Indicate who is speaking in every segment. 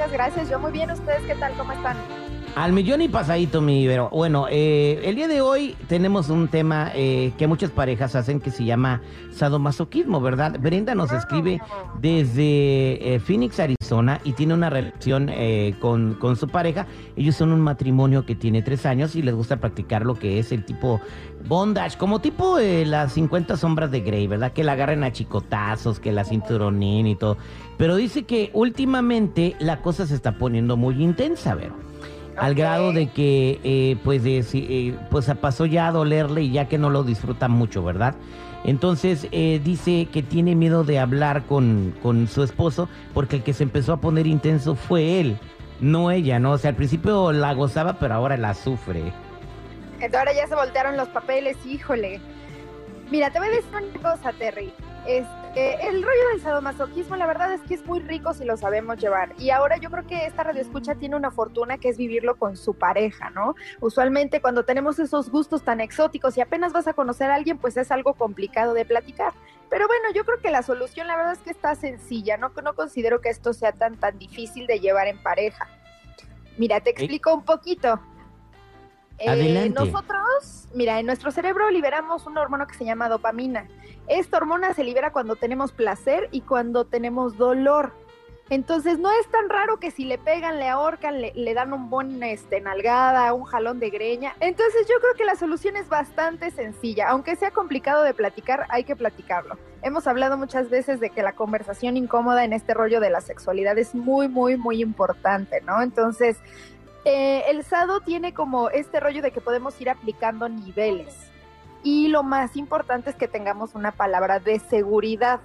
Speaker 1: Muchas gracias. Yo muy bien, ¿ustedes qué tal? ¿Cómo están?
Speaker 2: Al millón y pasadito, mi Ibero. Bueno, eh, el día de hoy tenemos un tema eh, que muchas parejas hacen que se llama sadomasoquismo, ¿verdad? Brenda nos escribe desde eh, Phoenix, Arizona, y tiene una relación eh, con, con su pareja. Ellos son un matrimonio que tiene tres años y les gusta practicar lo que es el tipo bondage, como tipo las 50 sombras de Grey, ¿verdad? Que la agarren a chicotazos, que la cinturonín y todo. Pero dice que últimamente la cosa se está poniendo muy intensa, Vero al grado de que eh, pues de, si- eh, pues pasó ya a dolerle y ya que no lo disfruta mucho, ¿verdad? Entonces eh, dice que tiene miedo de hablar con, con su esposo porque el que se empezó a poner intenso fue él, no ella, ¿no? O sea, al principio la gozaba, pero ahora la sufre.
Speaker 1: Entonces ahora ya se voltearon los papeles, híjole. Mira, te voy a decir una cosa, Terry. Este, el rollo del sadomasoquismo, la verdad es que es muy rico si lo sabemos llevar. Y ahora yo creo que esta radioescucha tiene una fortuna que es vivirlo con su pareja, ¿no? Usualmente cuando tenemos esos gustos tan exóticos y apenas vas a conocer a alguien, pues es algo complicado de platicar. Pero bueno, yo creo que la solución, la verdad es que está sencilla. No, no considero que esto sea tan, tan difícil de llevar en pareja. Mira, te explico un poquito. Eh,
Speaker 2: Adelante.
Speaker 1: nosotros, mira, en nuestro cerebro liberamos una hormona que se llama dopamina. Esta hormona se libera cuando tenemos placer y cuando tenemos dolor. Entonces no es tan raro que si le pegan, le ahorcan, le, le dan un buen este, nalgada, un jalón de greña. Entonces yo creo que la solución es bastante sencilla. Aunque sea complicado de platicar, hay que platicarlo. Hemos hablado muchas veces de que la conversación incómoda en este rollo de la sexualidad es muy, muy, muy importante, ¿no? Entonces, eh, el SADO tiene como este rollo de que podemos ir aplicando niveles. Y lo más importante es que tengamos una palabra de seguridad.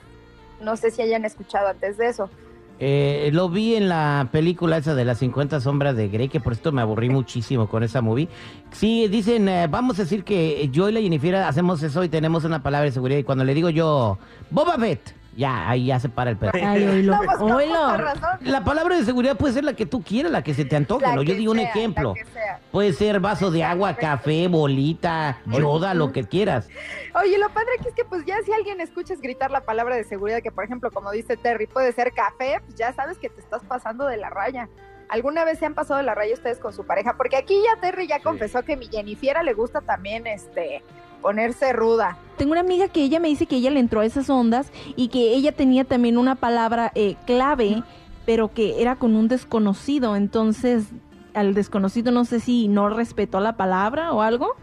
Speaker 1: No sé si hayan escuchado antes de eso.
Speaker 2: Eh, lo vi en la película esa de las 50 sombras de Grey, que por esto me aburrí muchísimo con esa movie. Sí, dicen, eh, vamos a decir que yo y la Jennifer hacemos eso y tenemos una palabra de seguridad. Y cuando le digo yo, Boba Fett, ya, ahí ya se para el pedo.
Speaker 3: Ay, oílo,
Speaker 1: No, pues,
Speaker 3: oílo.
Speaker 2: La palabra de seguridad puede ser la que tú quieras, la que se te antoje, ¿no? Yo
Speaker 1: que
Speaker 2: digo un
Speaker 1: sea,
Speaker 2: ejemplo.
Speaker 1: que.
Speaker 2: Puede ser vaso de agua, café, bolita, yoda, lo que quieras.
Speaker 1: Oye, lo padre aquí es que pues ya si alguien escuchas gritar la palabra de seguridad, que por ejemplo, como dice Terry, puede ser café, pues ya sabes que te estás pasando de la raya. ¿Alguna vez se han pasado de la raya ustedes con su pareja? Porque aquí ya Terry ya confesó que mi Jennifer le gusta también este ponerse ruda.
Speaker 3: Tengo una amiga que ella me dice que ella le entró a esas ondas y que ella tenía también una palabra eh, clave, pero que era con un desconocido. Entonces, al desconocido no sé si no respetó la palabra o algo.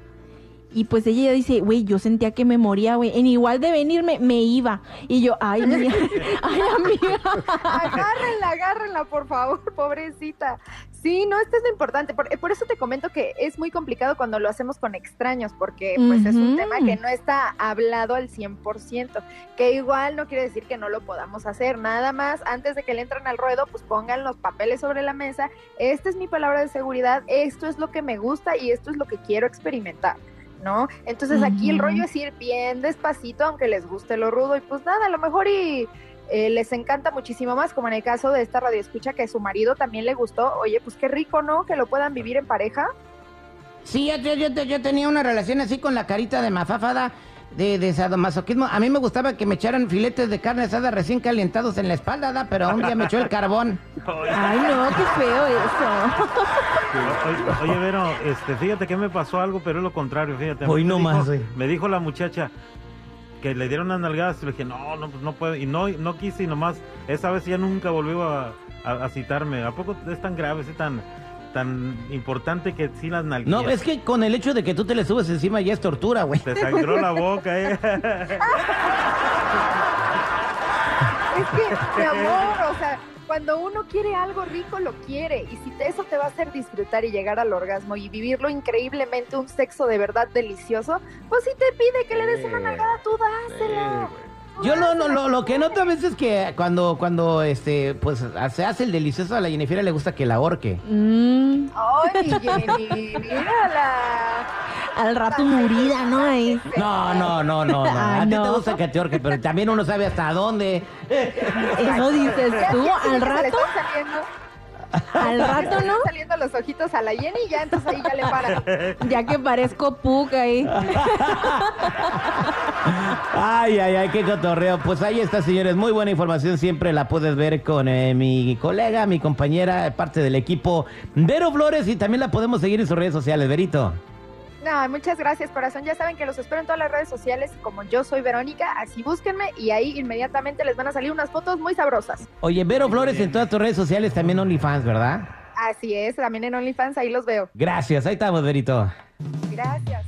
Speaker 3: Y pues ella dice, güey, yo sentía que me moría, güey. En igual de venirme, me iba. Y yo, ay, mía, ay, amiga.
Speaker 1: Agárrenla, agárrenla, por favor, pobrecita. Sí, no, esto es lo importante. Por, por eso te comento que es muy complicado cuando lo hacemos con extraños, porque pues es un tema que no está hablado al 100%, que igual no quiere decir que no lo podamos hacer. Nada más, antes de que le entren al ruedo, pues pongan los papeles sobre la mesa. Esta es mi palabra de seguridad, esto es lo que me gusta y esto es lo que quiero experimentar. ¿No? Entonces aquí el rollo es ir bien despacito, aunque les guste lo rudo, y pues nada, a lo mejor y eh, les encanta muchísimo más, como en el caso de esta radio escucha que su marido también le gustó. Oye, pues qué rico, ¿no? Que lo puedan vivir en pareja.
Speaker 2: Sí, yo, yo, yo, yo tenía una relación así con la carita de mafáfada de, de sadomasoquismo. A mí me gustaba que me echaran filetes de carne asada recién calentados en la espalda, ¿da? pero un día me echó el carbón.
Speaker 3: Ay, no, qué feo eso.
Speaker 4: Oye, oye, Vero, este, fíjate que me pasó algo, pero es lo contrario, fíjate.
Speaker 2: Hoy no más.
Speaker 4: Me dijo la muchacha que le dieron unas nalgadas y le dije, no, no, pues no puedo. Y no, no quise y nomás, esa vez ya nunca volvió a, a- a citarme. ¿A poco es tan grave, es tan, tan importante que sí las nalguillas?
Speaker 2: No, es que con el hecho de que tú te le subes encima ya es tortura, güey.
Speaker 4: Te sangró la boca, eh.
Speaker 1: Es que, mi amor, o sea, cuando uno quiere algo rico, lo quiere. Y si te- eso te va a hacer disfrutar y llegar al orgasmo y vivirlo increíblemente, un sexo de verdad delicioso, pues si te pide que le des una nalgada, tú dáselo.
Speaker 2: Yo lo, lo, lo, lo que noto a veces es que cuando, cuando este, pues se hace el delicioso a la Jennifer le gusta que la ahorque.
Speaker 3: Mm,
Speaker 1: Ay, Jenny, mírala.
Speaker 3: al rato murida, ¿no? Ahí.
Speaker 2: No, no, no, no, no.
Speaker 3: Ay,
Speaker 2: A ti te gusta que te ahorque, pero también uno sabe hasta dónde.
Speaker 3: Eso dices tú, al rato. Al rato, ¿no?
Speaker 1: Saliendo los ojitos a la Jenny y ya entonces ahí ya le para.
Speaker 3: Ya que parezco puca ahí.
Speaker 2: Ay, ay, ay, qué cotorreo. Pues ahí está, señores. Muy buena información. Siempre la puedes ver con eh, mi colega, mi compañera, parte del equipo Vero Flores. Y también la podemos seguir en sus redes sociales, Verito.
Speaker 1: No, muchas gracias, corazón. Ya saben que los espero en todas las redes sociales. Como yo soy Verónica, así búsquenme y ahí inmediatamente les van a salir unas fotos muy sabrosas.
Speaker 2: Oye, Vero Flores en todas tus redes sociales, también OnlyFans, ¿verdad?
Speaker 1: Así es, también en OnlyFans ahí los veo.
Speaker 2: Gracias, ahí estamos, Verito.
Speaker 1: Gracias.